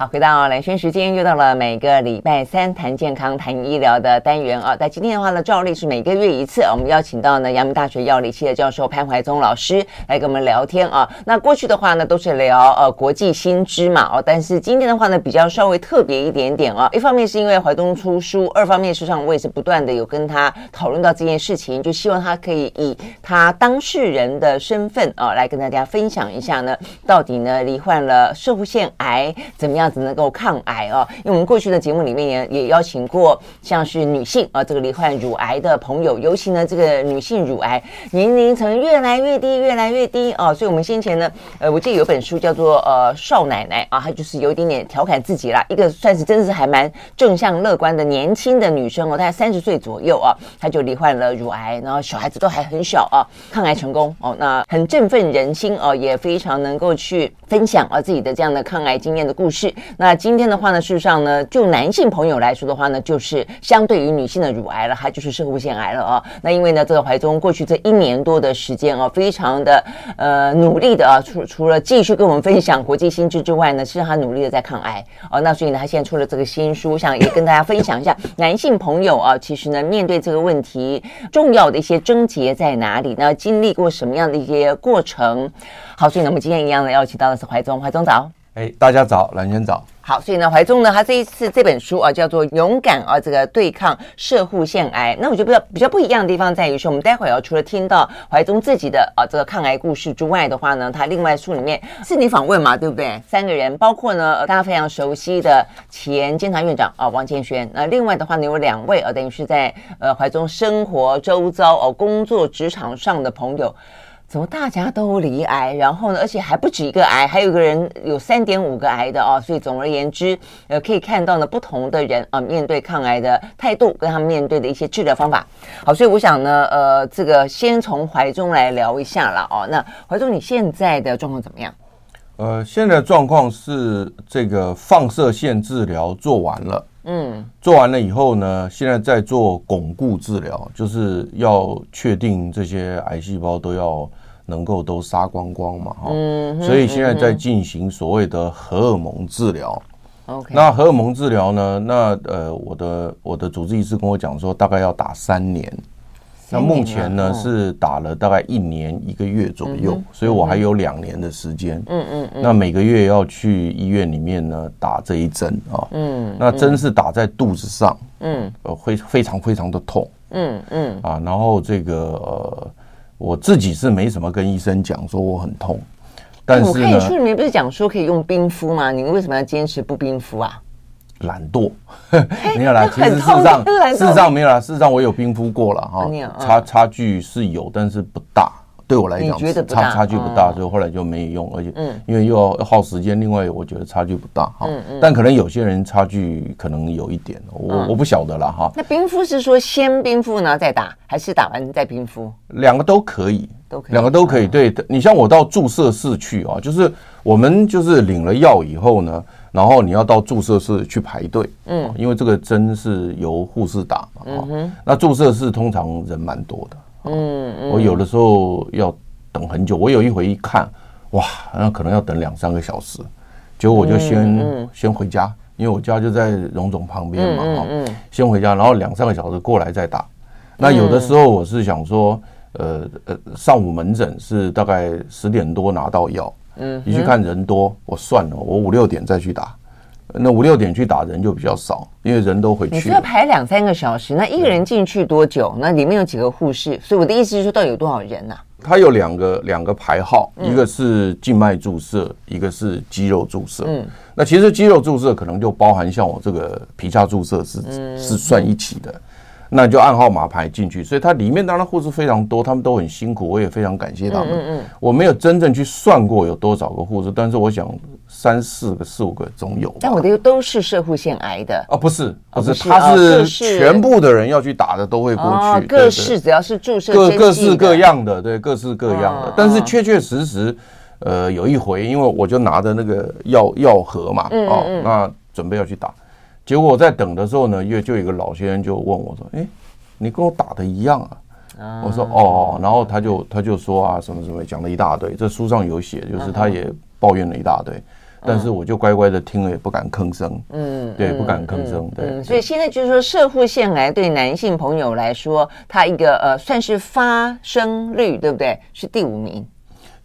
好，回到兰萱时间，又到了每个礼拜三谈健康、谈医疗的单元啊。在今天的话呢，照例是每个月一次，我们邀请到呢阳明大学药理系的教授潘怀宗老师来跟我们聊天啊。那过去的话呢，都是聊呃国际新知嘛哦，但是今天的话呢，比较稍微特别一点点啊。一方面是因为怀宗出书，二方面实上我也是不断的有跟他讨论到这件事情，就希望他可以以他当事人的身份啊，来跟大家分享一下呢，到底呢罹患了摄护腺癌怎么样？只能够抗癌哦，因为我们过去的节目里面也也邀请过像是女性啊，这个罹患乳癌的朋友，尤其呢这个女性乳癌年龄层越来越低，越来越低哦，所以我们先前呢，呃，我记得有本书叫做呃少奶奶啊，她就是有一点点调侃自己啦，一个算是真的是还蛮正向乐观的年轻的女生哦，大概三十岁左右啊，她就罹患了乳癌，然后小孩子都还很小啊，抗癌成功哦，那很振奋人心哦，也非常能够去分享啊自己的这样的抗癌经验的故事。那今天的话呢，事实上呢，就男性朋友来说的话呢，就是相对于女性的乳癌了，它就是摄护腺癌了啊。那因为呢，这个怀宗过去这一年多的时间啊，非常的呃努力的啊，除除了继续跟我们分享国际新知之外呢，是让他努力的在抗癌啊。那所以呢，他现在出了这个新书，想也跟大家分享一下男性朋友啊，其实呢，面对这个问题重要的一些症结在哪里呢？经历过什么样的一些过程？好，所以呢，我们今天一样的邀请到的是怀宗，怀宗早。哎，大家早，兰萱早。好，所以呢，怀宗呢，他这一次这本书啊，叫做《勇敢啊，这个对抗摄护腺癌》。那我觉得比较比较不一样的地方在于说，我们待会儿要除了听到怀宗自己的啊这个抗癌故事之外的话呢，他另外书里面是你访问嘛，对不对？三个人，包括呢大家非常熟悉的前监察院长啊王建煊。那另外的话呢，有两位啊，等于是在呃怀宗生活周遭哦、工作职场上的朋友。怎么大家都罹癌，然后呢，而且还不止一个癌，还有一个人有三点五个癌的哦。所以总而言之，呃，可以看到呢，不同的人啊，面对抗癌的态度，跟他们面对的一些治疗方法。好，所以我想呢，呃，这个先从怀中来聊一下了哦。那怀宗，你现在的状况怎么样？呃，现在的状况是这个放射线治疗做完了，嗯，做完了以后呢，现在在做巩固治疗，就是要确定这些癌细胞都要。能够都杀光光嘛，哈，所以现在在进行所谓的荷尔蒙治疗。OK，那荷尔蒙治疗呢？那呃，我的我的主治医师跟我讲说，大概要打三年。那目前呢是打了大概一年一个月左右，所以我还有两年的时间。嗯嗯，那每个月要去医院里面呢打这一针啊。嗯，那针是打在肚子上。嗯，呃，会非常非常的痛。嗯嗯，啊，然后这个呃。我自己是没什么跟医生讲说我很痛，但是呢，我看你书里面不是讲说可以用冰敷吗？你为什么要坚持不冰敷啊？懒惰，没有啦。其实事实上，事实上没有啦。事实上我有冰敷过了哈，差差距是有，但是不大。对我来讲，差差距不大，所以后来就没有用，而且因为又要耗时间，另外我觉得差距不大哈。但可能有些人差距可能有一点，我我不晓得了哈。那冰敷是说先冰敷然后再打，还是打完再冰敷？两个都可以，都可以，两个都可以。对，你像我到注射室去啊，就是我们就是领了药以后呢，然后你要到注射室去排队，嗯，因为这个针是由护士打嘛，嗯，那注射室通常人蛮多的。嗯，嗯，我有的时候要等很久。我有一回一看，哇，那可能要等两三个小时，结果我就先、先回家，因为我家就在荣总旁边嘛，哈、先回家，然后两三个小时过来再打。那有的时候我是想说，呃呃，上午门诊是大概十点多拿到药，嗯，一去看人多，我算了，我五六点再去打。那五六点去打人就比较少，因为人都回去。你是要排两三个小时，那一个人进去多久？那里面有几个护士？所以我的意思是说，到底有多少人呢？它有两个两个排号，一个是静脉注射，一个是肌肉注射。嗯，那其实肌肉注射可能就包含像我这个皮下注射是是算一起的。那就按号码排进去，所以它里面当然护士非常多，他们都很辛苦，我也非常感谢他们。嗯嗯，我没有真正去算过有多少个护士，但是我想三四个、四五个总有。但我的都是摄护腺癌的啊，不是，不是，他是全部的人要去打的都会过去，各式只要是注射各各式各样的，对，各式各样的。但是确确实实，呃，有一回，因为我就拿着那个药药盒嘛，哦，那准备要去打。结果我在等的时候呢，又就有一个老先生就问我说：“哎，你跟我打的一样啊？”我说：“哦。”然后他就他就说啊，什么什么讲了一大堆，这书上有写，就是他也抱怨了一大堆。但是我就乖乖的听了，也不敢吭声。嗯，对，不敢吭声。对，所以现在就是说，摄护腺癌对男性朋友来说，它一个呃算是发生率，对不对？是第五名。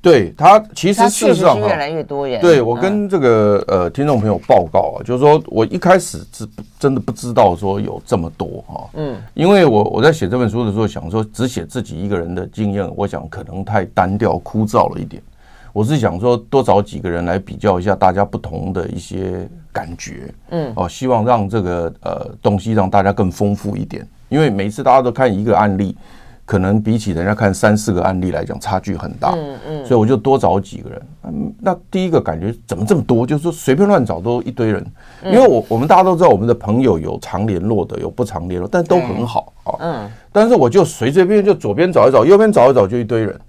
对他，其实事实上越来越多人。对我跟这个呃听众朋友报告啊，就是说我一开始是真的不知道说有这么多哈，嗯，因为我我在写这本书的时候想说只写自己一个人的经验，我想可能太单调枯燥了一点。我是想说多找几个人来比较一下大家不同的一些感觉，嗯，哦，希望让这个呃东西让大家更丰富一点，因为每次大家都看一个案例。可能比起人家看三四个案例来讲，差距很大。嗯嗯，所以我就多找几个人。嗯，那第一个感觉怎么这么多？就是说随便乱找都一堆人。因为我我们大家都知道，我们的朋友有常联络的，有不常联络，但都很好啊。嗯。但是我就随随便便就左边找一找，右边找一找，就一堆人。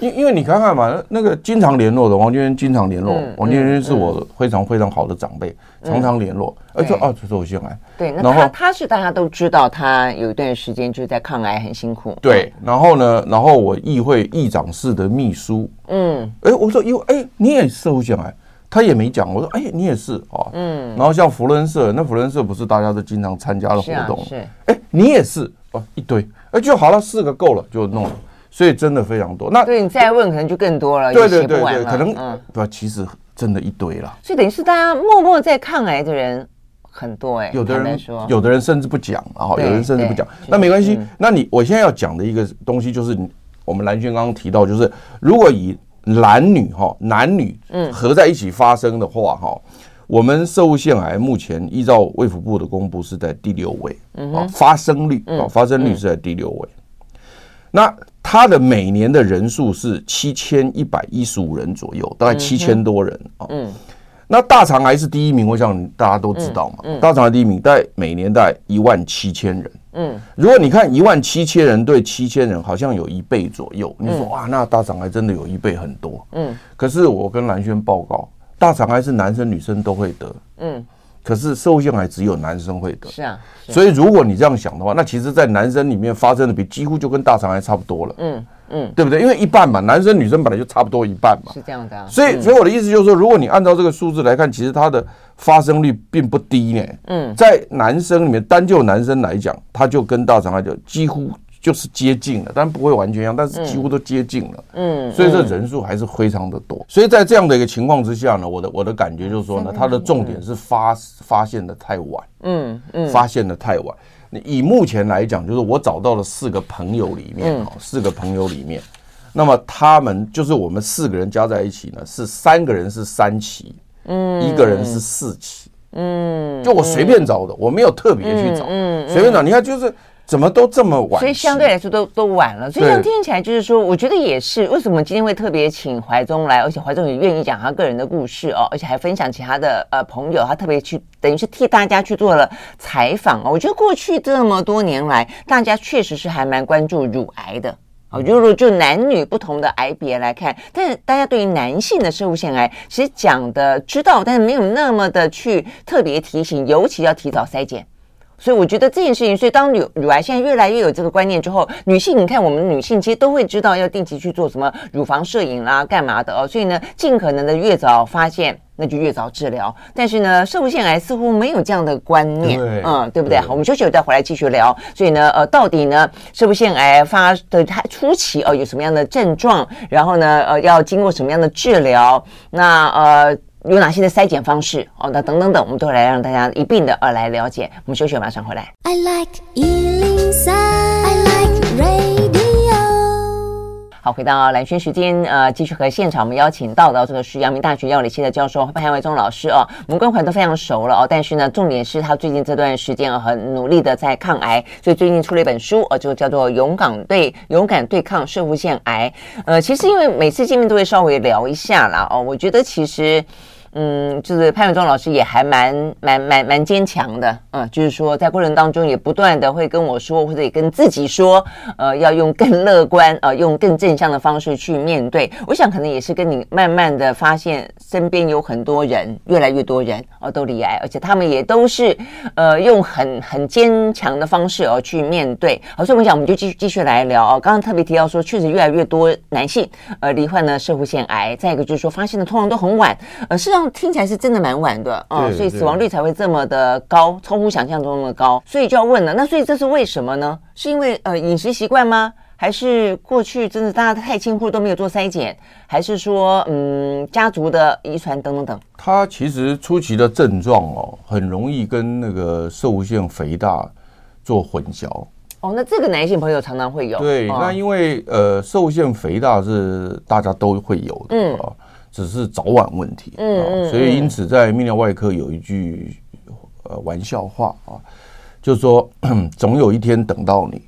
因因为你看看嘛，那个经常联络的王娟娟经常联络，王娟娟是我非常非常好的长辈，常常联络。而且哦，摄护腺癌。对，那他他是大家都知道，他有一段时间就是在抗癌，很辛苦。对，然后呢，然后我议会议长室的秘书，嗯，哎，我说因为哎，你也摄护腺癌，他也没讲。我说哎，你也是啊，嗯。然后像福伦社，那福伦社不是大家都经常参加的活动，是。哎，你也是哦，一堆，哎，就好了，四个够了，就弄了。所以真的非常多，那对你再问可能就更多了，对对对对，可能嗯，对，其实真的一堆了。所以等于是大家默默在抗癌的人很多哎，有的人说，有的人甚至不讲啊，有人甚至不讲，那没关系。那你我现在要讲的一个东西就是，我们兰萱刚刚提到，就是如果以男女哈男女嗯。合在一起发生的话哈，我们摄护腺癌目前依照卫福部的公布是在第六位，啊，发生率啊发生率是在第六位。那它的每年的人数是七千一百一十五人左右，大概七千多人啊。嗯，那大肠癌是第一名，我想大家都知道嘛。嗯，大肠癌第一名，大概每年大概一万七千人。嗯，如果你看一万七千人对七千人，好像有一倍左右。你说哇，那大肠癌真的有一倍很多。嗯，可是我跟兰轩报告，大肠癌是男生女生都会得。嗯。可是摄护腺癌只有男生会得，是啊，所以如果你这样想的话，那其实，在男生里面发生的比几乎就跟大肠癌差不多了，嗯嗯，对不对？因为一半嘛，男生女生本来就差不多一半嘛，是这样的。所以，所以我的意思就是说，如果你按照这个数字来看，其实它的发生率并不低呢。嗯，在男生里面，单就男生来讲，他就跟大肠癌就几乎。就是接近了，但不会完全一样，但是几乎都接近了。嗯，所以这人数还是非常的多。所以在这样的一个情况之下呢，我的我的感觉就是说呢，它的重点是发发现的太晚。嗯嗯，发现的太晚。以目前来讲，就是我找到了四个朋友里面哦，四个朋友里面，那么他们就是我们四个人加在一起呢，是三个人是三期，嗯，一个人是四期，嗯，就我随便找的，我没有特别去找，嗯，随便找。你看就是。怎么都这么晚？所以相对来说都都晚了。所以这样听起来就是说，我觉得也是。为什么今天会特别请怀宗来，而且怀宗也愿意讲他个人的故事哦，而且还分享其他的呃朋友，他特别去等于是替大家去做了采访哦。我觉得过去这么多年来，大家确实是还蛮关注乳癌的。哦，如果就男女不同的癌别来看，但是大家对于男性的生物腺癌其实讲的知道，但是没有那么的去特别提醒，尤其要提早筛检。所以我觉得这件事情，所以当乳乳癌现在越来越有这个观念之后，女性你看，我们女性其实都会知道要定期去做什么乳房摄影啦，干嘛的哦。所以呢，尽可能的越早发现，那就越早治疗。但是呢，摄护腺癌似乎没有这样的观念，嗯，对不对？好，我们休息了再回来继续聊。所以呢，呃，到底呢，摄护腺癌发的它初期哦，有什么样的症状？然后呢，呃，要经过什么样的治疗？那呃。有哪些的筛检方式哦？那等等等，我们都来让大家一并的呃来了解。我们休息，马上回来。I like 103, I like radio。好，回到蓝轩时间，呃，继续和现场我们邀请到的这个是阳明大学药理系的教授潘怀宗老师哦。我们跟怀都非常熟了哦，但是呢，重点是他最近这段时间很努力的在抗癌，所以最近出了一本书，呃，就叫做《勇敢对勇敢对抗摄护腺癌》。呃，其实因为每次见面都会稍微聊一下啦哦，我觉得其实。嗯，就是潘永忠老师也还蛮蛮蛮蛮坚强的，嗯，就是说在过程当中也不断的会跟我说，或者也跟自己说，呃，要用更乐观，呃，用更正向的方式去面对。我想可能也是跟你慢慢的发现，身边有很多人，越来越多人哦都罹癌，而且他们也都是呃用很很坚强的方式哦去面对。好，所以我们讲，我们就继续继续来聊哦。刚刚特别提到说，确实越来越多男性呃罹患了社会腺癌，再一个就是说发现的通常都很晚，呃，事实上。样听起来是真的蛮晚的啊，对所以死亡率才会这么的高，超乎想象中的高。所以就要问了，那所以这是为什么呢？是因为呃饮食习惯吗？还是过去真的大家太轻忽都没有做筛检？还是说嗯家族的遗传等等等？它其实初期的症状哦，很容易跟那个摄护腺肥大做混淆。哦，那这个男性朋友常常会有。对，哦、那因为呃，摄护腺肥大是大家都会有的，嗯、啊，只是早晚问题，嗯、所以因此在泌尿外科有一句呃玩笑话啊，就是说 总有一天等到你，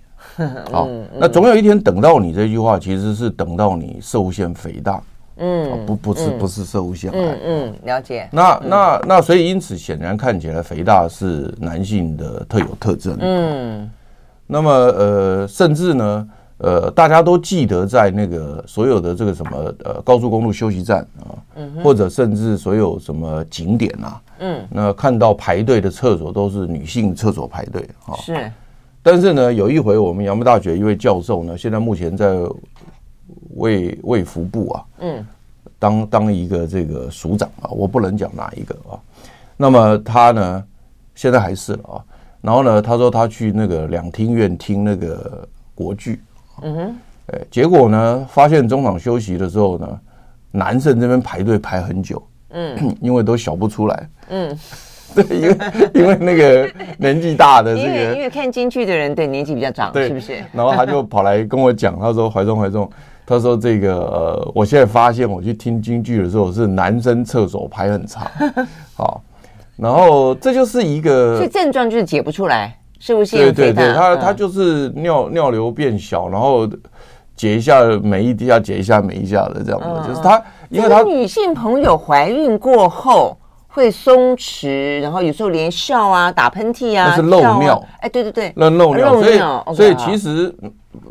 好、啊，那总有一天等到你这句话其实是等到你摄护腺肥大，嗯，啊、不不是不是摄护腺癌，嗯嗯，了解。那那那所以因此显然看起来肥大是男性的特有特征，嗯。那么呃，甚至呢，呃，大家都记得在那个所有的这个什么呃高速公路休息站啊，嗯、或者甚至所有什么景点啊，嗯，那看到排队的厕所都是女性厕所排队啊。是。但是呢，有一回我们阳明大学一位教授呢，现在目前在卫卫福部啊，嗯，当当一个这个署长啊，我不能讲哪一个啊。那么他呢，现在还是了啊。然后呢，他说他去那个两厅院听那个国剧，嗯哼，哎，结果呢，发现中场休息的时候呢，男生这边排队排很久，嗯，因为都小不出来，嗯，对，因为因为那个 年纪大的这个，因为因为看京剧的人对年纪比较长，对，是不是？然后他就跑来跟我讲，他说怀中怀中，他说这个呃，我现在发现我去听京剧的时候是男生厕所排很长，好。然后这就是一个，所以症状就是解不出来，是不是？对对对，他他就是尿尿流变小，然后解一下每一滴下，解一下每一下的这样子，就是他，因为他女性朋友怀孕过后会松弛，然后有时候连笑啊、打喷嚏啊，那是漏尿，哎，对对对，那漏尿，所以所以其实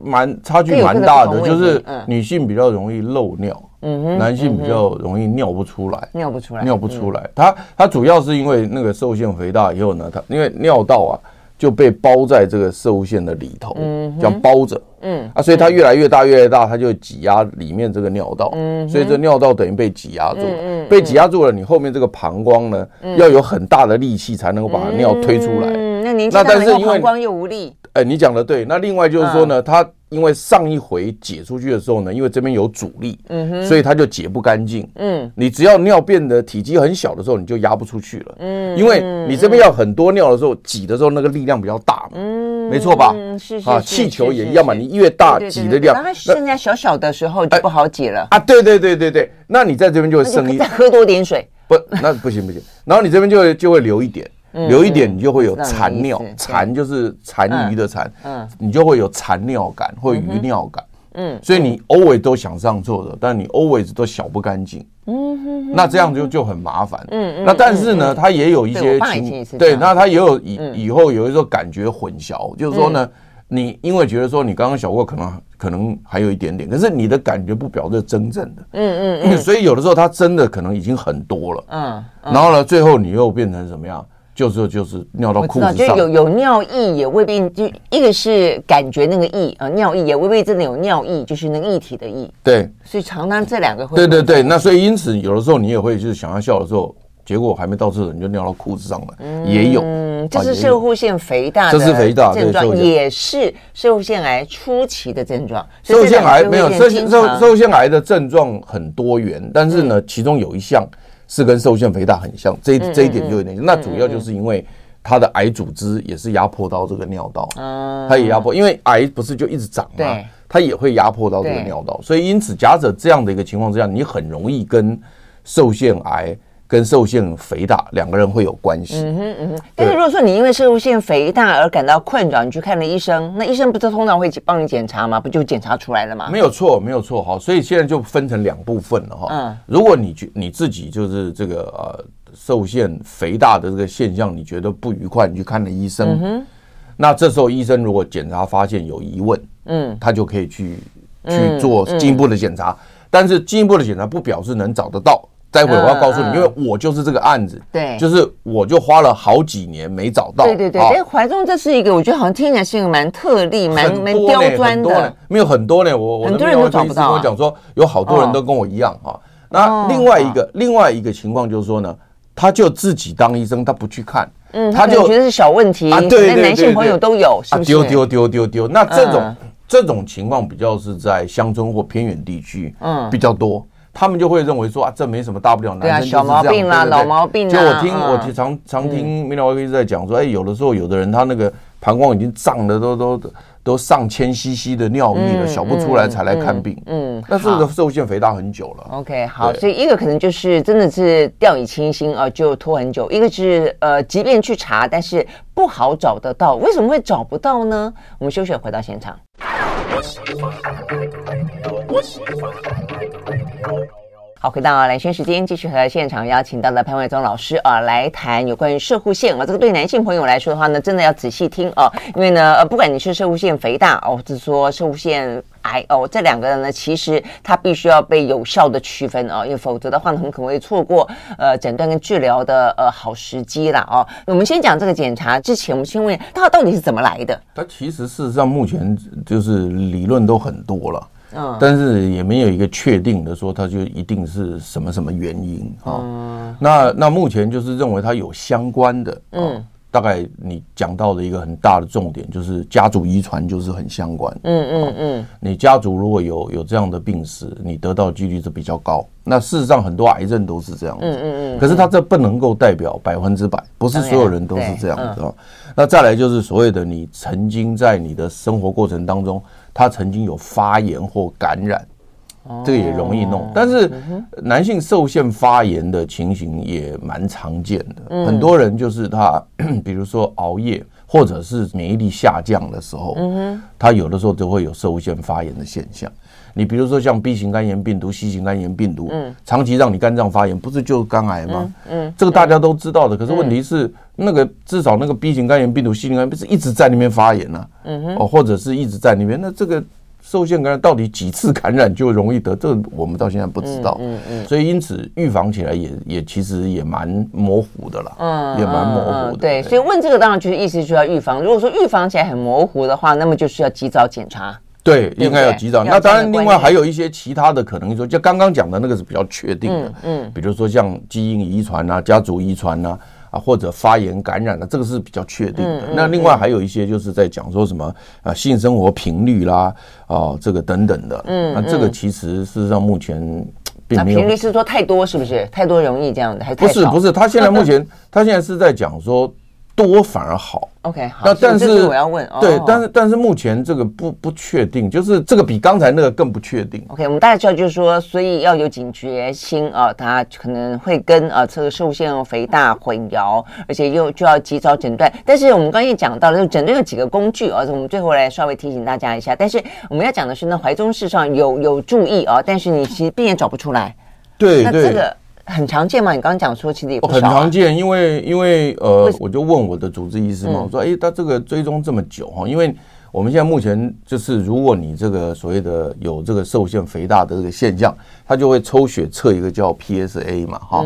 蛮差距蛮大的，就是女性比较容易漏尿。嗯哼，男性比较容易尿不出来，尿不出来，尿不出来。他他主要是因为那个受限肥大以后呢，他因为尿道啊就被包在这个射物线的里头，叫包着，嗯。啊，所以它越来越大，越来越大，它就挤压里面这个尿道，嗯，所以这尿道等于被挤压住了，被挤压住了，你后面这个膀胱呢要有很大的力气才能够把尿推出来，嗯，那您那但是因为膀胱又无力，哎，你讲的对，那另外就是说呢，它。因为上一回解出去的时候呢，因为这边有阻力，嗯哼，所以它就解不干净。嗯，你只要尿变得体积很小的时候，你就压不出去了。嗯，因为你这边要很多尿的时候，挤的时候那个力量比较大嘛。嗯，没错吧？嗯，是是啊，气球也一样嘛，你越大挤的量，那剩下小小的时候就不好挤了。啊，对对对对对，那你在这边就会剩一，再喝多点水。不，那不行不行。然后你这边就会就会留一点。留一点，你就会有残尿，残就是残余的残，嗯，你就会有残尿感或余尿感，嗯，所以你 always 都想上厕所，但你 always 都小不干净，嗯哼，那这样就就很麻烦，嗯，那但是呢，它也有一些情，对，那它也有以以后有一时候感觉混淆，就是说呢，你因为觉得说你刚刚小过，可能可能还有一点点，可是你的感觉不表示真正的，嗯嗯，所以有的时候它真的可能已经很多了，嗯，然后呢，最后你又变成什么样？就是就是尿到裤子上，就有有尿意也未必，就一个是感觉那个意啊，尿意也未必真的有尿意，就是那个液体的意。对，所以常常这两个会。对对对，那所以因此有的时候你也会就是想要笑的时候，结果还没到厕所你就尿到裤子上了，也有。嗯，这是射护腺肥大的，这是肥大症状，也是射护腺癌初期的症状。射护腺癌没有摄摄摄护腺癌的症状很多元，但是呢，其中有一项。是跟摄护腺肥大很像，这这一点就有点像。那主要就是因为它的癌组织也是压迫到这个尿道，它也压迫，因为癌不是就一直长嘛，它也会压迫到这个尿道，所以因此假设这样的一个情况之下，你很容易跟摄护腺癌。跟摄护腺肥大两个人会有关系。嗯哼嗯哼。但是如果说你因为摄护腺肥大而感到困扰，你去看了医生，那医生不是通常会帮你检查吗？不就检查出来了吗？没有错，没有错。好，所以现在就分成两部分了哈。嗯。如果你觉你自己就是这个呃摄护腺肥大的这个现象，你觉得不愉快，你去看了医生。嗯哼。那这时候医生如果检查发现有疑问，嗯，他就可以去去做进一步的检查。但是进一步的检查不表示能找得到。待会我要告诉你，因为我就是这个案子，对，就是我就花了好几年没找到。对对对，哎，怀中这是一个，我觉得好像听起来是一个蛮特例、蛮蛮刁钻的。没有很多呢，我我很多人都找不到。跟我讲说，有好多人都跟我一样哈。那另外一个另外一个情况就是说呢，他就自己当医生，他不去看，嗯，他就觉得是小问题啊，对，男性朋友都有，是不是？丢丢丢丢丢，那这种这种情况比较是在乡村或偏远地区，嗯，比较多。他们就会认为说啊，这没什么大不了，男生就是这样，小毛病啦，老毛病。就我听我常常听泌尿外科医生在讲说，哎，有的时候有的人他那个膀胱已经胀的都都都上千 CC 的尿液了，小不出来才来看病。嗯，那这个摄护腺肥大很久了。OK，好，所以一个可能就是真的是掉以轻心啊，就拖很久；一个是呃，即便去查，但是不好找得到。为什么会找不到呢？我们休息，回到现场。好，回到蓝轩时间，继续和现场邀请到的潘伟忠老师啊来谈有关于射护腺啊，这个对男性朋友来说的话呢，真的要仔细听哦，因为呢，呃，不管你是射护腺肥大哦，或者说射护腺癌哦，这两个人呢，其实它必须要被有效的区分哦，因为否则的话呢，很可能会错过呃诊断跟治疗的呃好时机啦哦。我们先讲这个检查之前，我们先问它到底是怎么来的？它其实事实上目前就是理论都很多了。嗯，但是也没有一个确定的说，它就一定是什么什么原因啊？嗯，那那目前就是认为它有相关的，嗯，大概你讲到的一个很大的重点就是家族遗传就是很相关，嗯嗯嗯，你家族如果有有这样的病史，你得到几率是比较高。那事实上很多癌症都是这样子，嗯嗯嗯，可是它这不能够代表百分之百，不是所有人都是这样子啊。那再来就是所谓的你曾经在你的生活过程当中。他曾经有发炎或感染，这个也容易弄。但是男性受限发炎的情形也蛮常见的。很多人就是他，比如说熬夜或者是免疫力下降的时候，他有的时候都会有受限发炎的现象。你比如说像 B 型肝炎病毒、C 型肝炎病毒，长期让你肝脏发炎，不是就是肝癌吗？嗯这个大家都知道的。可是问题是，那个至少那个 B 型肝炎病毒、C 型肝炎不是一直在那边发炎呢？哦，或者是一直在那边，那这个受限感染到底几次感染就容易得？这个我们到现在不知道。嗯嗯所以因此预防起来也也其实也蛮模糊的了，也蛮模糊的。对，所以问这个当然就是意思就要预防。如果说预防起来很模糊的话，那么就是要及早检查。对，应该要及早。那当然，另外还有一些其他的可能，说就刚刚讲的那个是比较确定的，嗯，比如说像基因遗传啊、家族遗传啊，啊或者发炎感染的，这个是比较确定的。那另外还有一些就是在讲说什么啊，性生活频率啦，啊这个等等的，嗯，那这个其实事实上目前并没有。频率是说太多是不是？太多容易这样的，还是不是？不是，他现在 目前他现在是在讲说。多反而好，OK，好。那但是我要问，对，但是但是目前这个不不确定，就是这个比刚才那个更不确定。OK，我们大家知道就是说，所以要有警觉心啊，它可能会跟啊这个摄护腺肥大混淆，而且又就要及早诊断。但是我们刚才也讲到了，就诊断有几个工具啊，我们最后来稍微提醒大家一下。但是我们要讲的是呢，怀中市上有有注意啊，但是你其实病也找不出来。对，那这个。很常见嘛？你刚刚讲说其实也不、啊、很常见，因为因为呃，我就问我的主治医师嘛，我说哎，他这个追踪这么久哈，因为我们现在目前就是如果你这个所谓的有这个受限肥大的这个现象，他就会抽血测一个叫 PSA 嘛，哈。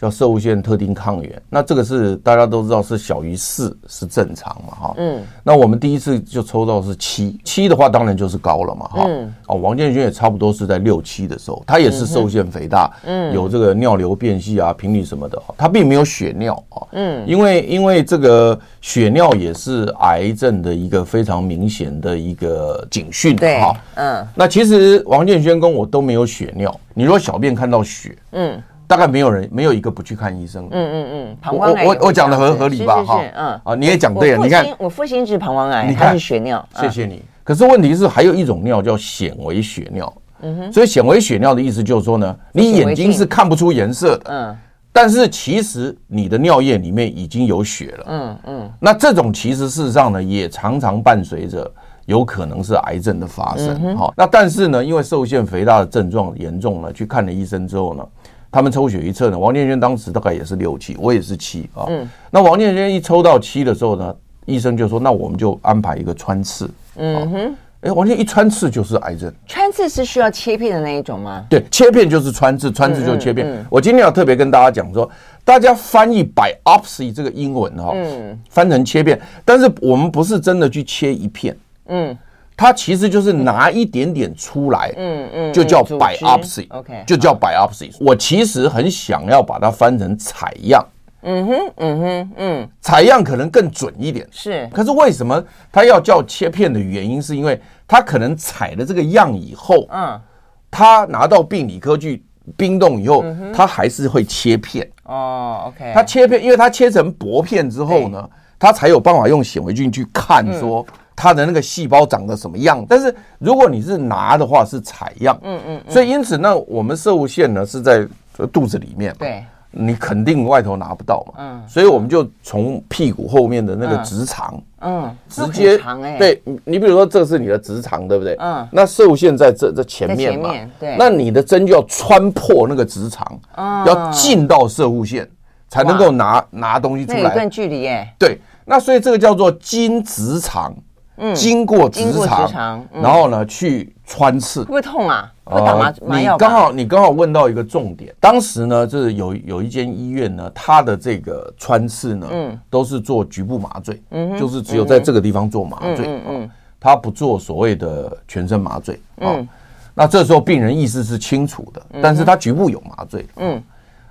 叫摄护腺特定抗原，那这个是大家都知道是小于四是正常嘛，哈，嗯，那我们第一次就抽到是七，七的话当然就是高了嘛，哈，嗯，哦，王建军也差不多是在六七的时候，他也是摄护腺肥大，嗯，有这个尿流变细啊，频率什么的，他并没有血尿啊，嗯，因为因为这个血尿也是癌症的一个非常明显的一个警讯，对，哈，嗯，那其实王建轩跟我都没有血尿，你如果小便看到血，嗯。大概没有人，没有一个不去看医生。嗯嗯嗯，膀胱癌我我我讲的合合理吧？哈，嗯啊，你也讲对了。你看，我父亲是膀胱癌，你看是血尿。谢谢你。可是问题是，还有一种尿叫显微血尿。嗯哼。所以显微血尿的意思就是说呢，你眼睛是看不出颜色的。嗯。但是其实你的尿液里面已经有血了。嗯嗯。那这种其实事实上呢，也常常伴随着有可能是癌症的发生。哈。那但是呢，因为摄护腺肥大的症状严重了，去看了医生之后呢。他们抽血一测呢，王建轩当时大概也是六七，我也是七啊。嗯。那王建轩一抽到七的时候呢，医生就说：“那我们就安排一个穿刺。”嗯哼。哎，王建煊一穿刺就是癌症。穿刺是需要切片的那一种吗？对，切片就是穿刺，穿刺就是切片。嗯嗯嗯、我今天要特别跟大家讲说，大家翻译 biopsy 这个英文哈，嗯，翻成切片，但是我们不是真的去切一片，嗯，它其实就是拿一点点出来，嗯嗯，就叫 biopsy，OK，就叫 biopsy。我其实很想要把它翻成采样，嗯哼，嗯哼，嗯，采样可能更准一点，是。可是为什么它要叫切片的原因，是因为它可能采了这个样以后，嗯，它拿到病理科去冰冻以后，它还是会切片。哦，OK，它切片，因为它切成薄片之后呢，它才有办法用显微镜去看说它的那个细胞长得什么样。但是如果你是拿的话，是采样，嗯嗯，所以因此呢，我们射物线呢是在肚子里面，对。你肯定外头拿不到嘛，嗯，所以我们就从屁股后面的那个直肠，嗯，直接，对，你比如说这是你的直肠，对不对？嗯，那射物线在这这前面嘛，对，那你的针就要穿破那个直肠，要进到射护线才能够拿拿东西出来，那一段距离耶，对，那所以这个叫做经直肠，嗯，经过直肠，然后呢去穿刺，会不会痛啊？会打麻麻药？你刚好你刚好问到一个重点。当时呢，就是有有一间医院呢，它的这个穿刺呢，嗯，都是做局部麻醉，嗯，就是只有在这个地方做麻醉，嗯嗯，他不做所谓的全身麻醉，嗯，那这时候病人意识是清楚的，但是他局部有麻醉，嗯，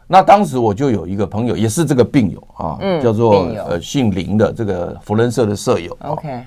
那当时我就有一个朋友，也是这个病友啊，叫做呃姓林的这个福伦社的舍友，OK，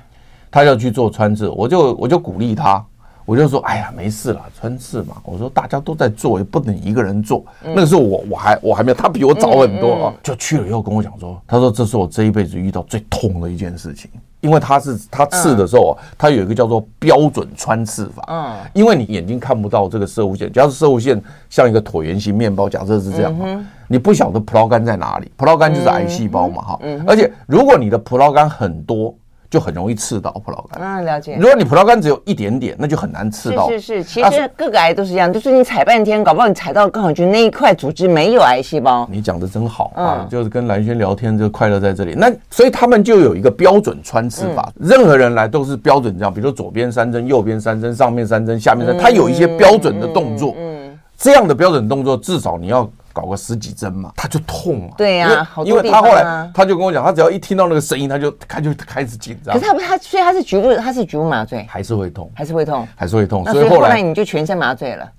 他要去做穿刺，我就我就鼓励他。我就说，哎呀，没事了，穿刺嘛。我说大家都在做，也不能一个人做。那个时候我我还我还没有，他比我早很多啊。就去了以后跟我讲说，他说这是我这一辈子遇到最痛的一件事情，因为他是他刺的时候啊，他有一个叫做标准穿刺法。嗯，因为你眼睛看不到这个射物线，假如射物线像一个椭圆形面包，假设是这样嘛，你不晓得葡萄干在哪里，葡萄干就是癌细胞嘛，哈。而且如果你的葡萄干很多。就很容易刺到葡萄干。嗯，了解。如果你葡萄干只有一点点，那就很难刺到。是是是，其实各个癌都是一样，就是你踩半天，搞不好你踩到刚好就那一块组织没有癌细胞。你讲的真好啊，就是跟蓝轩聊天就快乐在这里。那所以他们就有一个标准穿刺法，任何人来都是标准这样，比如说左边三针，右边三针，上面三针，下面三针，他有一些标准的动作。嗯，这样的标准动作至少你要。搞个十几针嘛，他就痛啊。对呀，因为他后来他就跟我讲，他只要一听到那个声音，他就他就开始紧张。可是他不，他所以他是局部，他是局部麻醉，还是会痛，还是会痛，还是会痛。所以后来你就全身麻醉了。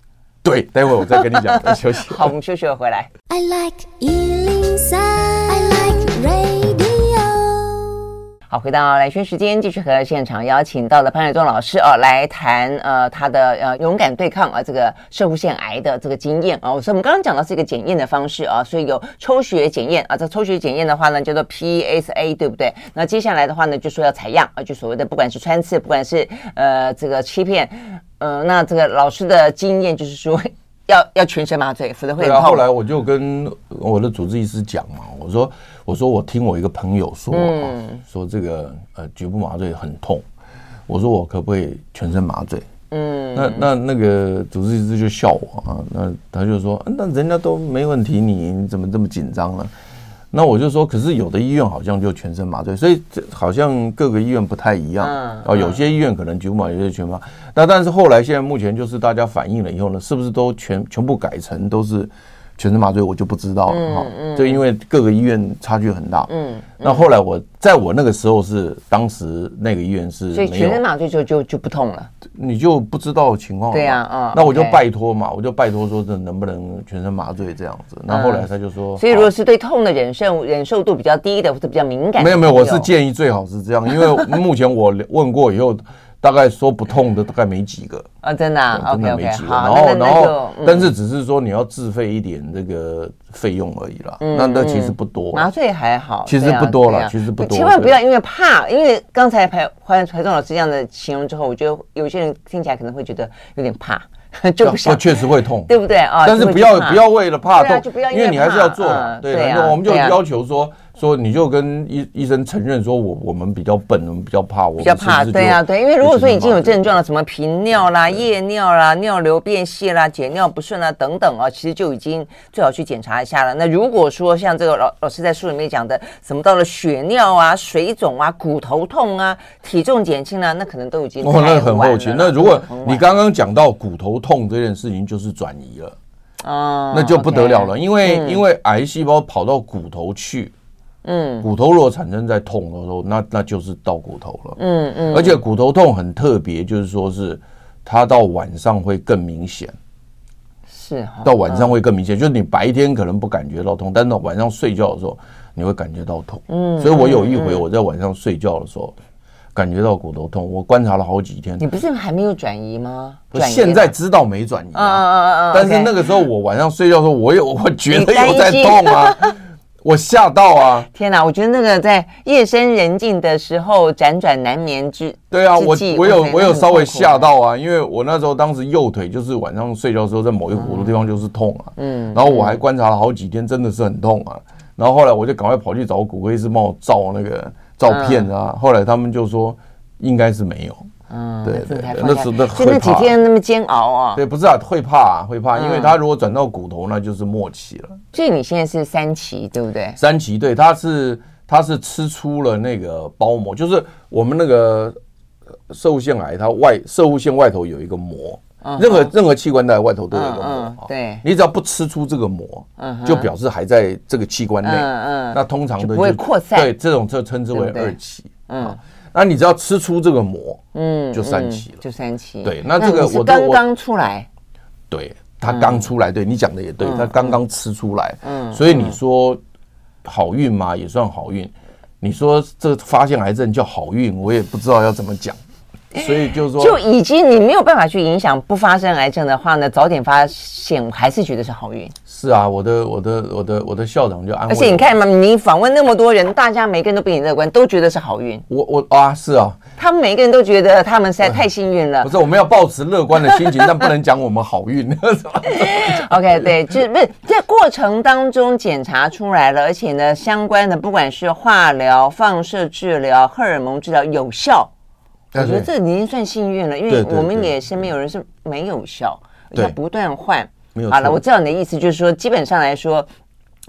对，待会我再跟你讲。休息。好，我们休息了回来。I like 好，回到兰萱时间，继续和现场邀请到了潘海忠老师哦，来谈呃他的呃勇敢对抗啊这个摄护腺癌的这个经验啊。所以我们刚刚讲到是一个检验的方式啊，所以有抽血检验啊，这抽血检验的话呢叫做 PSA 对不对？那接下来的话呢就说要采样啊，就所谓的不管是穿刺，不管是呃这个切片，呃那这个老师的经验就是说要要全身麻醉，否则会痛。后来我就跟我的主治医师讲嘛，我说。我说我听我一个朋友说，说这个呃局部麻醉很痛，我说我可不可以全身麻醉？嗯，那那那个主治医师就笑我啊，那他就说，那人家都没问题，你你怎么这么紧张呢？那我就说，可是有的医院好像就全身麻醉，所以这好像各个医院不太一样啊。有些医院可能局部麻醉，有些全麻。那但是后来现在目前就是大家反映了以后呢，是不是都全全部改成都是？全身麻醉我就不知道了哈，就因为各个医院差距很大。嗯，那后来我在我那个时候是当时那个医院是，所以全身麻醉就就就不痛了，你就不知道情况。对呀，啊，那我就拜托嘛，我就拜托说这能不能全身麻醉这样子。那后来他就说，所以如果是对痛的忍受忍受度比较低的或者比较敏感，没有没有，我是建议最好是这样，因为目前我问过以后。大概说不痛的大概没几个啊，真的，真的没几个。然后，然后，但是只是说你要自费一点这个费用而已啦。那那其实不多，麻醉还好，其实不多了，其实不多。千万不要因为怕，因为刚才排怀怀忠老师这样的形容之后，我觉得有些人听起来可能会觉得有点怕，就不想。确实会痛，对不对啊？但是不要不要为了怕痛，因为你还是要做。对，我们就要求说。说你就跟医医生承认说，我我们比较笨，我们比较怕，我比较怕，对啊，对，因为如果说已经有症状了，什么频尿啦、夜尿啦、尿流变细啦、解尿不顺啦等等啊，其实就已经最好去检查一下了。那如果说像这个老老师在书里面讲的，什么到了血尿啊、水肿啊、骨头痛啊、体重减轻啊，那可能都已经哦，那很后期。那如果你刚刚讲到骨头痛这件事情，就是转移了，哦，那就不得了了，因为因为癌细胞跑到骨头去。嗯，骨头如果产生在痛的时候，那那就是到骨头了。嗯嗯，而且骨头痛很特别，就是说是它到晚上会更明显。是，到晚上会更明显，就是你白天可能不感觉到痛，但到晚上睡觉的时候你会感觉到痛。嗯，所以我有一回我在晚上睡觉的时候感觉到骨头痛，我观察了好几天。你不是还没有转移吗？现在知道没转移啊，但是那个时候我晚上睡觉的时候，我有我觉得有在痛啊。我吓到啊！天哪，我觉得那个在夜深人静的时候辗转难眠之对啊，我我有我有稍微吓到啊，因为我那时候当时右腿就是晚上睡觉的时候在某一个骨头地方就是痛啊，嗯，然后我还观察了好几天，真的是很痛啊，然后后来我就赶快跑去找骨科医师帮我照那个照片啊，后来他们就说应该是没有。嗯，对对，那是那就那几天那么煎熬啊。对，不是啊，会怕啊，会怕，因为他如果转到骨头，那就是末期了。所以你现在是三期，对不对？三期，对，他是他是吃出了那个包膜，就是我们那个摄护腺癌，它外摄护腺外头有一个膜，任何任何器官在外头都有一个膜。对，你只要不吃出这个膜，就表示还在这个器官内。嗯嗯，那通常的不会扩散。对，这种就称之为二期。嗯。那你只要吃出这个膜，嗯，就三期了，就三期。对，那这个我刚刚出来，对，他刚出来，对你讲的也对，他刚刚吃出来，嗯，所以你说好运嘛，也算好运。你说这发现癌症叫好运，我也不知道要怎么讲。所以就是说，就已经你没有办法去影响不发生癌症的话呢，早点发现，我还是觉得是好运。是啊，我的我的我的我的校长就安慰。而且你看嘛，你访问那么多人，大家每个人都比你乐观，都觉得是好运。我我啊，是啊，他们每个人都觉得他们实在太幸运了。不是，我们要保持乐观的心情，但不能讲我们好运。OK，对，就是不是在过程当中检查出来了，而且呢，相关的不管是化疗、放射治疗、荷尔蒙治疗有效，我觉得这已经算幸运了，因为我们也身边有人是没有效，要不断换。好了，我知道你的意思，就是说，基本上来说，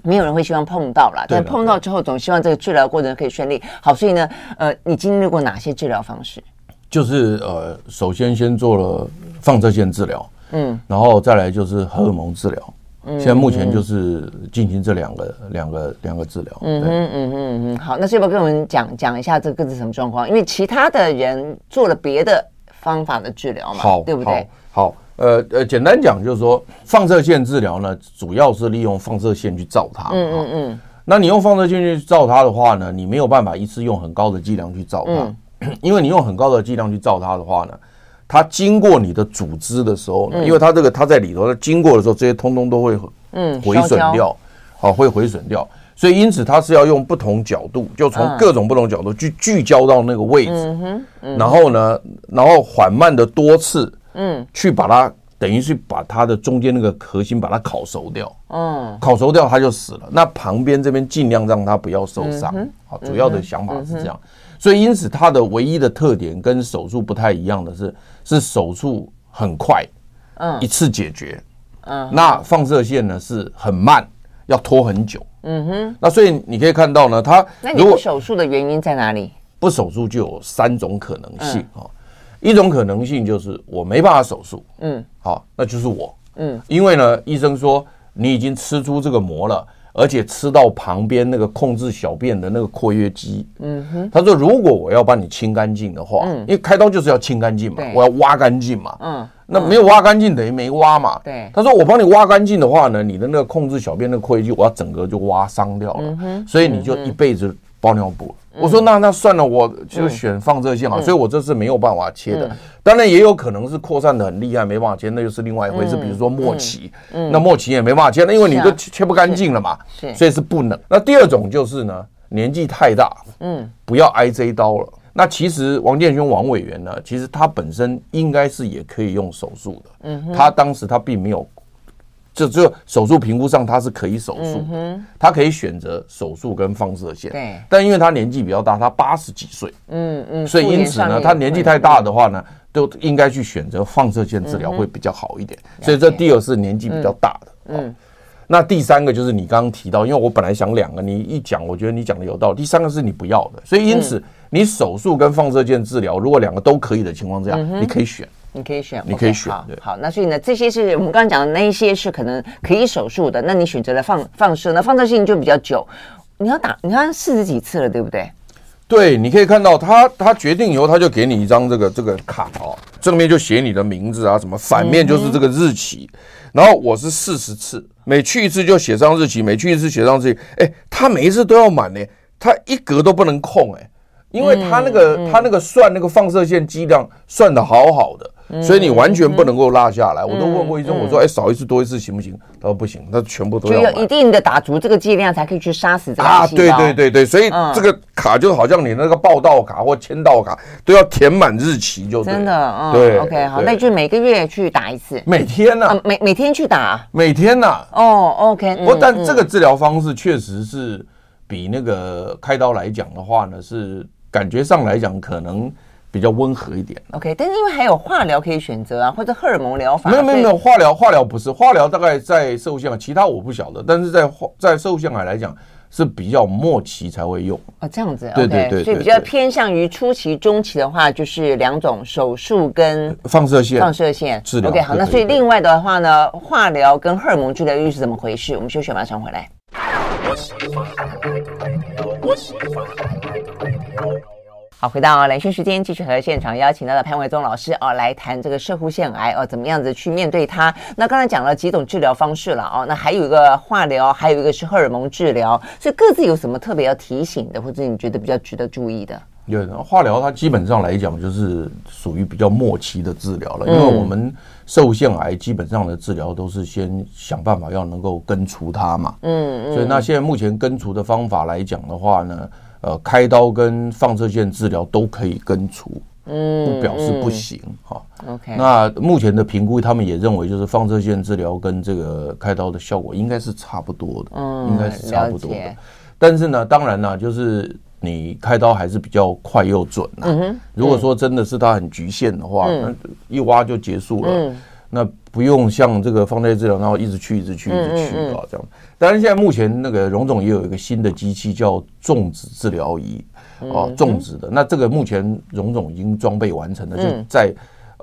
没有人会希望碰到了，但碰到之后，总希望这个治疗过程可以顺利。好，所以呢，呃，你经历过哪些治疗方式？就是呃，首先先做了放射线治疗，嗯，然后再来就是荷尔蒙治疗，嗯，现在目前就是进行这两个两个两个治疗。嗯嗯嗯嗯嗯。好，那是要不要跟我们讲讲一下这个是什么状况？因为其他的人做了别的方法的治疗嘛，好，对不对？好。呃呃，简单讲就是说，放射线治疗呢，主要是利用放射线去照它。嗯嗯嗯。那你用放射线去照它的话呢，你没有办法一次用很高的剂量去照它，因为你用很高的剂量去照它的话呢，它经过你的组织的时候呢，因为它这个它在里头，它经过的时候，这些通通都会嗯毁损掉，好会毁损掉，所以因此它是要用不同角度，就从各种不同角度去聚焦到那个位置，然后呢，然后缓慢的多次。嗯，去把它等于是把它的中间那个核心把它烤熟掉，嗯，烤熟掉它就死了。那旁边这边尽量让它不要受伤，好，主要的想法是这样。所以因此它的唯一的特点跟手术不太一样的是，是手术很快，嗯，一次解决，嗯，那放射线呢是很慢，要拖很久，嗯哼。那所以你可以看到呢，它如果手术的原因在哪里？不手术就有三种可能性啊。一种可能性就是我没办法手术，嗯，好，那就是我，嗯，因为呢，医生说你已经吃出这个膜了，而且吃到旁边那个控制小便的那个括约肌，嗯哼，他说如果我要把你清干净的话，嗯，因为开刀就是要清干净嘛，我要挖干净嘛，嗯，那没有挖干净等于没挖嘛，对，他说我帮你挖干净的话呢，你的那个控制小便的括约肌我要整个就挖伤掉了，所以你就一辈子包尿布。我说那那算了，我就选放射线啊，所以我这是没有办法切的。当然也有可能是扩散的很厉害，没办法切，那又是另外一回事。比如说末期，那末期也没办法切，那因为你都切不干净了嘛，所以是不能。那第二种就是呢，年纪太大，嗯，不要挨这一刀了。那其实王建雄王委员呢，其实他本身应该是也可以用手术的，嗯，他当时他并没有。就只有手术评估上，他是可以手术，他可以选择手术跟放射线。对，但因为他年纪比较大，他八十几岁，嗯嗯，所以因此呢，他年纪太大的话呢，都应该去选择放射线治疗会比较好一点。所以这第二是年纪比较大的。嗯，那第三个就是你刚刚提到，因为我本来想两个，你一讲，我觉得你讲的有道理。第三个是你不要的，所以因此你手术跟放射线治疗，如果两个都可以的情况下，你可以选。你可以选，你可以选。好，好，那所以呢，这些是我们刚刚讲的那一些是可能可以手术的。那你选择了放放射，那放射性就比较久。你要打，你看四十几次了，对不对？对，你可以看到他他决定以后，他就给你一张这个这个卡哦，正面就写你的名字啊，什么反面就是这个日期。嗯、然后我是四十次，每去一次就写上日期，每去一次写上日期。哎，他每一次都要满呢，他一格都不能空哎，因为他那个、他那个算那个放射线剂量算的好好的。所以你完全不能够落下来，我都问过医生，我说哎，少一次多一次行不行？他说不行，他全部都要。就有一定的打足这个剂量才可以去杀死这个啊！对对对对，所以这个卡就好像你那个报道卡或签到卡都要填满日期，就真的嗯。对，OK，好，那就每个月去打一次，每天呢？每每天去打，每天呢？哦，OK。不过但这个治疗方式确实是比那个开刀来讲的话呢，是感觉上来讲可能。比较温和一点，OK，但是因为还有化疗可以选择啊，或者荷尔蒙疗法。没有没有没有，化疗化疗不是化疗，大概在摄护腺癌，其他我不晓得。但是在在摄护腺癌来讲是比较末期才会用啊，这样子，对对对，所以比较偏向于初期、中期的话，就是两种手术跟放射线放射线治疗。OK，好，那所以另外的话呢，化疗跟荷尔蒙治疗又是怎么回事？我们休息，马上回来。好，回到兰萱时间，继续和现场邀请到的潘维忠老师哦来谈这个射护腺癌哦，怎么样子去面对它？那刚才讲了几种治疗方式了哦，那还有一个化疗，还有一个是荷尔蒙治疗，所以各自有什么特别要提醒的，或者你觉得比较值得注意的？有化疗，它基本上来讲就是属于比较末期的治疗了，因为我们摄护腺癌基本上的治疗都是先想办法要能够根除它嘛，嗯嗯，所以那现在目前根除的方法来讲的话呢？呃，开刀跟放射线治疗都可以根除，嗯，不表示不行哈。OK，那目前的评估，他们也认为就是放射线治疗跟这个开刀的效果应该是差不多的，嗯，应该是差不多的。但是呢，当然呢，就是你开刀还是比较快又准呐。如果说真的是它很局限的话，那一挖就结束了。那不用像这个放射治疗，然后一直去，一直去，一直去啊，这样。当然，现在目前那个荣总也有一个新的机器叫种植治疗仪，哦，种植的。那这个目前荣总已经装备完成了，就在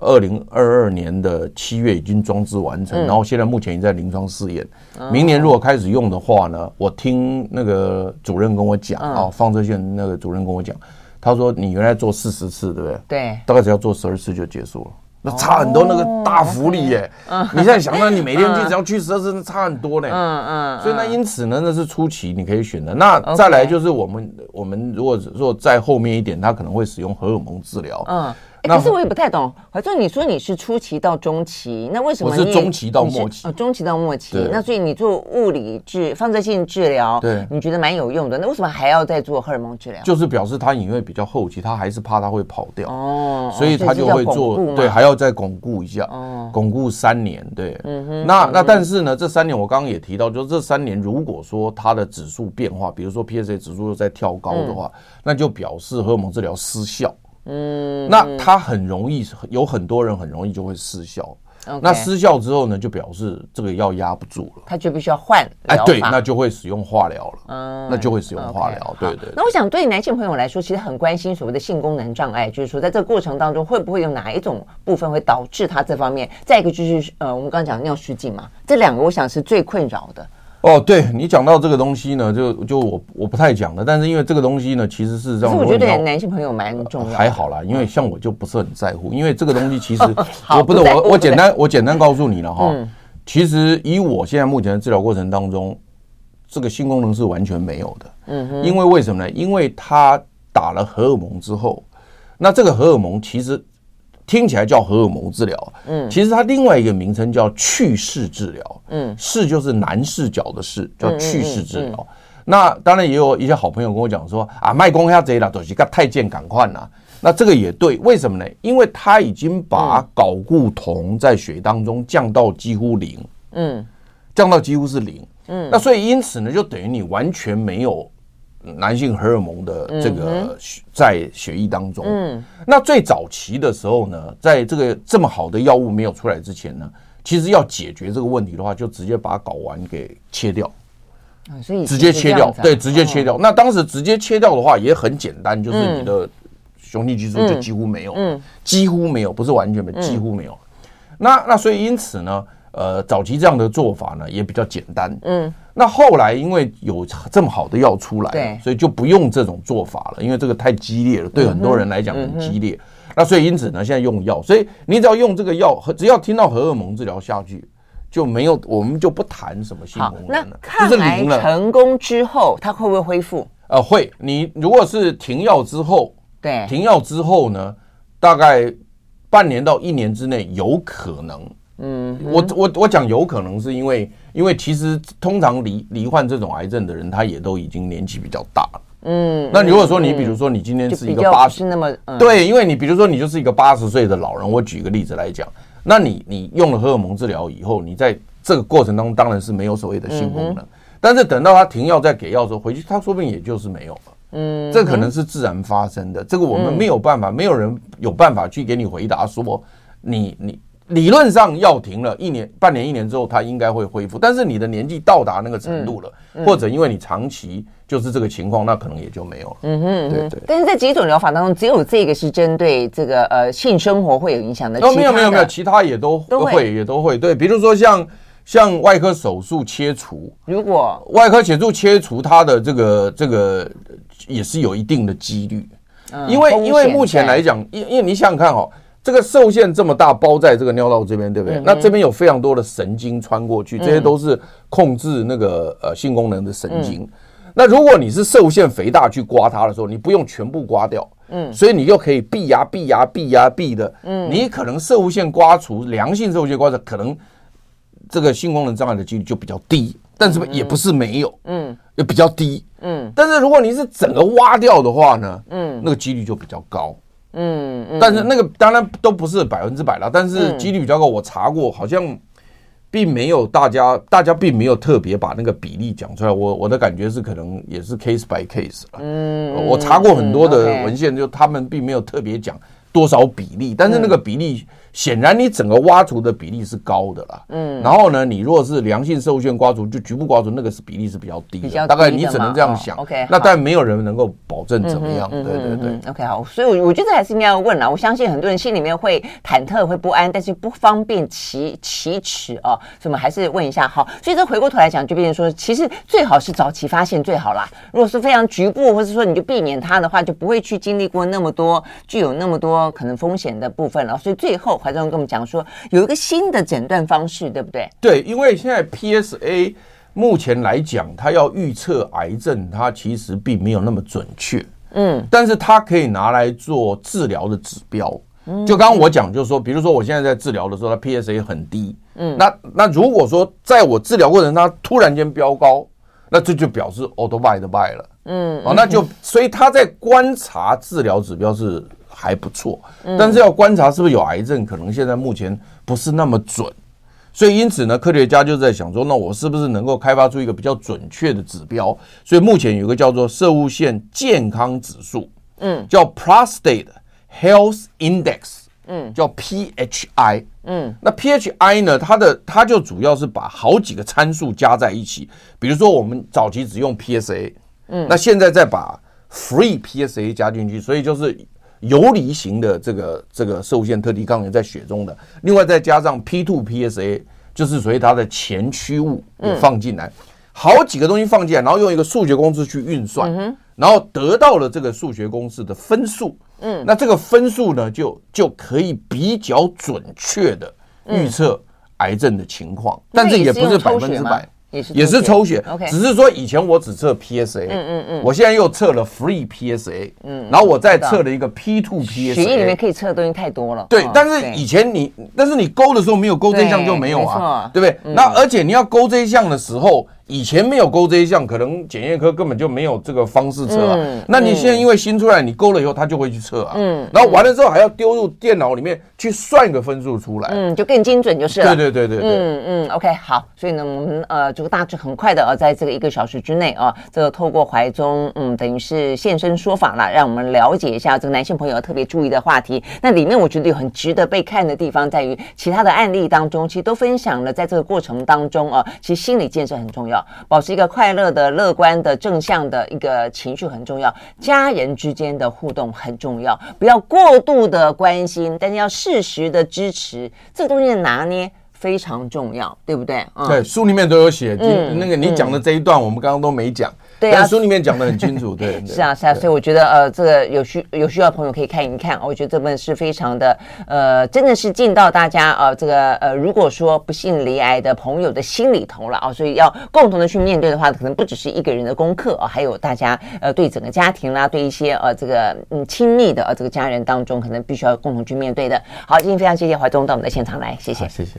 二零二二年的七月已经装置完成，然后现在目前已经在临床试验。明年如果开始用的话呢，我听那个主任跟我讲啊，放射线那个主任跟我讲，他说你原来做四十次，对不对？对，大概只要做十二次就结束了。那差很多，那个大福利耶！你现在想，那你每天去只要去十二次，那差很多呢。嗯嗯。所以那因此呢，那是初期你可以选的。那再来就是我们我们如果如果再后面一点，他可能会使用荷尔蒙治疗。嗯。可是我也不太懂，怀正，你说你是初期到中期，那为什么你我是中期到末期？哦，中期到末期。那所以你做物理治放射性治疗，对，你觉得蛮有用的。那为什么还要再做荷尔蒙治疗？就是表示他因为比较后期，他还是怕他会跑掉哦，所以他就会做，对，还要再巩固一下，哦，巩固三年，对，嗯哼。那那但是呢，这三年我刚刚也提到，就是这三年如果说它的指数变化，比如说 PSA 指数又在跳高的话，那就表示荷尔蒙治疗失效。嗯，那它很容易，有很多人很容易就会失效。那失效之后呢，就表示这个药压不住了，他就必须要换。哎，对，那就会使用化疗了。嗯，那就会使用化疗。对对。那我想对男性朋友来说，其实很关心所谓的性功能障碍，就是说在这个过程当中，会不会有哪一种部分会导致他这方面？再一个就是呃，我们刚刚讲尿失禁嘛，这两个我想是最困扰的。哦，对你讲到这个东西呢，就就我我不太讲了，但是因为这个东西呢，其实是让我觉得男性朋友蛮重要，还好啦，因为像我就不是很在乎，因为这个东西其实 我不是我我简单我简单告诉你了哈，其实以我现在目前的治疗过程当中，这个性功能是完全没有的，嗯哼，因为为什么呢？因为他打了荷尔蒙之后，那这个荷尔蒙其实。听起来叫荷尔蒙治疗，嗯，其实它另外一个名称叫去势治疗，嗯，势就是男视角的视，叫去势治疗。那当然也有一些好朋友跟我讲说啊，卖公下贼了，都是个太监赶快呐。那这个也对，为什么呢？因为他已经把睾固酮在血当中降到几乎零，嗯，降到几乎是零，嗯，那所以因此呢，就等于你完全没有。男性荷尔蒙的这个在血液当中，嗯，那最早期的时候呢，在这个这么好的药物没有出来之前呢，其实要解决这个问题的话，就直接把睾丸给切掉，所以直接切掉，对，直接切掉。那当时直接切掉的话也很简单，就是你的雄性激素就几乎没有，嗯，几乎没有，不是完全没有，几乎没有。那那所以因此呢，呃，早期这样的做法呢也比较简单。嗯，那后来因为有这么好的药出来，对，所以就不用这种做法了，因为这个太激烈了，对很多人来讲很激烈。那所以因此呢，现在用药，所以你只要用这个药，只要听到荷尔蒙治疗下去，就没有我们就不谈什么性功能了。那抗癌成功之后，它会不会恢复？呃，会。你如果是停药之后，对，停药之后呢，大概半年到一年之内有可能。嗯，我我我讲有可能是因为，因为其实通常罹罹患这种癌症的人，他也都已经年纪比较大了。嗯，那如果说你比如说你今天是一个八十，那么对，因为你比如说你就是一个八十岁的老人，我举个例子来讲，那你你用了荷尔蒙治疗以后，你在这个过程当中当然是没有所谓的性功能，但是等到他停药再给药的时候回去，他说不定也就是没有了。嗯，这可能是自然发生的，这个我们没有办法，没有人有办法去给你回答说你你。理论上要停了一年、半年、一年之后，它应该会恢复。但是你的年纪到达那个程度了，嗯嗯、或者因为你长期就是这个情况，那可能也就没有了。嗯哼，对对。但是在几种疗法当中，只有这个是针对这个呃性生活会有影响的。哦，没有没有没有，其他也都都会也都会。对，比如说像像外科手术切除，如果外科手术切除，它的这个这个也是有一定的几率，嗯、因为因为目前来讲，因因为你想想看哈。这个受限这么大，包在这个尿道这边，对不对？嗯、那这边有非常多的神经穿过去，这些都是控制那个呃性功能的神经。嗯、那如果你是受限肥大去刮它的时候，你不用全部刮掉，嗯，所以你就可以闭压、闭压、闭压、闭的，嗯，你可能摄护腺刮除，良性摄护腺刮除，可能这个性功能障碍的几率就比较低，但是也不是没有，嗯，也比较低，嗯。但是如果你是整个挖掉的话呢，嗯，那个几率就比较高。嗯，嗯，但是那个当然都不是百分之百了，但是几率比较高。我查过，好像并没有大家，大家并没有特别把那个比例讲出来。我我的感觉是，可能也是 case by case 了。嗯，我查过很多的文献，就他们并没有特别讲多少比例，但是那个比例。显然，你整个挖除的比例是高的啦。嗯，然后呢，你如果是良性摄护腺刮除，就局部刮除，那个是比例是比较低的。大概你只能这样想。OK，那但没有人能够保证怎么样。对对对。OK，好，所以，我我觉得还是应该要问啦。我相信很多人心里面会忐忑、会不安，但是不方便启启齿哦，所以我们还是问一下。好，所以这回过头来讲，就变成说，其实最好是早期发现最好啦。如果是非常局部，或者说你就避免它的话，就不会去经历过那么多具有那么多可能风险的部分了。所以最后。怀中跟我们讲说，有一个新的诊断方式，对不对？对，因为现在 PSA 目前来讲，它要预测癌症，它其实并没有那么准确。嗯，但是它可以拿来做治疗的指标。嗯，就刚刚我讲，就是说，比如说我现在在治疗的时候，它 PSA 很低。嗯，那那如果说在我治疗过程中，它突然间飙高，那这就表示 auto buy 的 buy 了。嗯，哦，那就所以他在观察治疗指标是。还不错，但是要观察是不是有癌症，可能现在目前不是那么准，所以因此呢，科学家就在想说，那我是不是能够开发出一个比较准确的指标？所以目前有个叫做射物线健康指数，嗯，叫 Prostate Health Index，嗯，叫 PHI，嗯，那 PHI 呢，它的它就主要是把好几个参数加在一起，比如说我们早期只用 PSA，嗯，那现在再把 Free PSA 加进去，所以就是。游离型的这个这个受限特异抗原在血中的，另外再加上 P two PSA，就是属于它的前驱物也放进来，好几个东西放进来，然后用一个数学公式去运算，然后得到了这个数学公式的分数，嗯，那这个分数呢，就就可以比较准确的预测癌症的情况，但是也不是百分之百。也是抽血，OK，只是说以前我只测 PSA，嗯嗯嗯，我现在又测了 Free PSA，嗯，然后我再测了一个 P2 PSA，血液里面可以测的东西太多了，对，但是以前你，但是你勾的时候没有勾这一项就没有啊，对不对？那而且你要勾这一项的时候。以前没有勾这一项，可能检验科根本就没有这个方式测啊。嗯、那你现在因为新出来，你勾了以后，他就会去测啊。嗯，然后完了之后还要丢入电脑里面去算一个分数出来。嗯，就更精准就是了。对对对对对。嗯嗯，OK，好。所以呢，我们呃，这个大致很快的啊，在这个一个小时之内啊，这个透过怀中，嗯，等于是现身说法了，让我们了解一下这个男性朋友要特别注意的话题。那里面我觉得有很值得被看的地方，在于其他的案例当中，其实都分享了，在这个过程当中啊，其实心理建设很重要，保持一个快。快乐的、乐观的、正向的一个情绪很重要，家人之间的互动很重要，不要过度的关心，但是要适时的支持。这个东西的拿捏非常重要，对不对？嗯、对，书里面都有写。嗯，那个你讲的这一段，我们刚刚都没讲。对啊，书里面讲的很清楚。对，对是啊，是啊。所以我觉得，呃，这个有需有需要的朋友可以看一看。我觉得这本是非常的，呃，真的是进到大家呃这个呃，如果说不幸离癌的朋友的心里头了啊，所以要共同的去面对的话，可能不只是一个人的功课啊，还有大家呃对整个家庭啦，对一些呃这个嗯亲密的呃这个家人当中，可能必须要共同去面对的。好，今天非常谢谢怀宗到我们的现场来，谢谢，谢谢。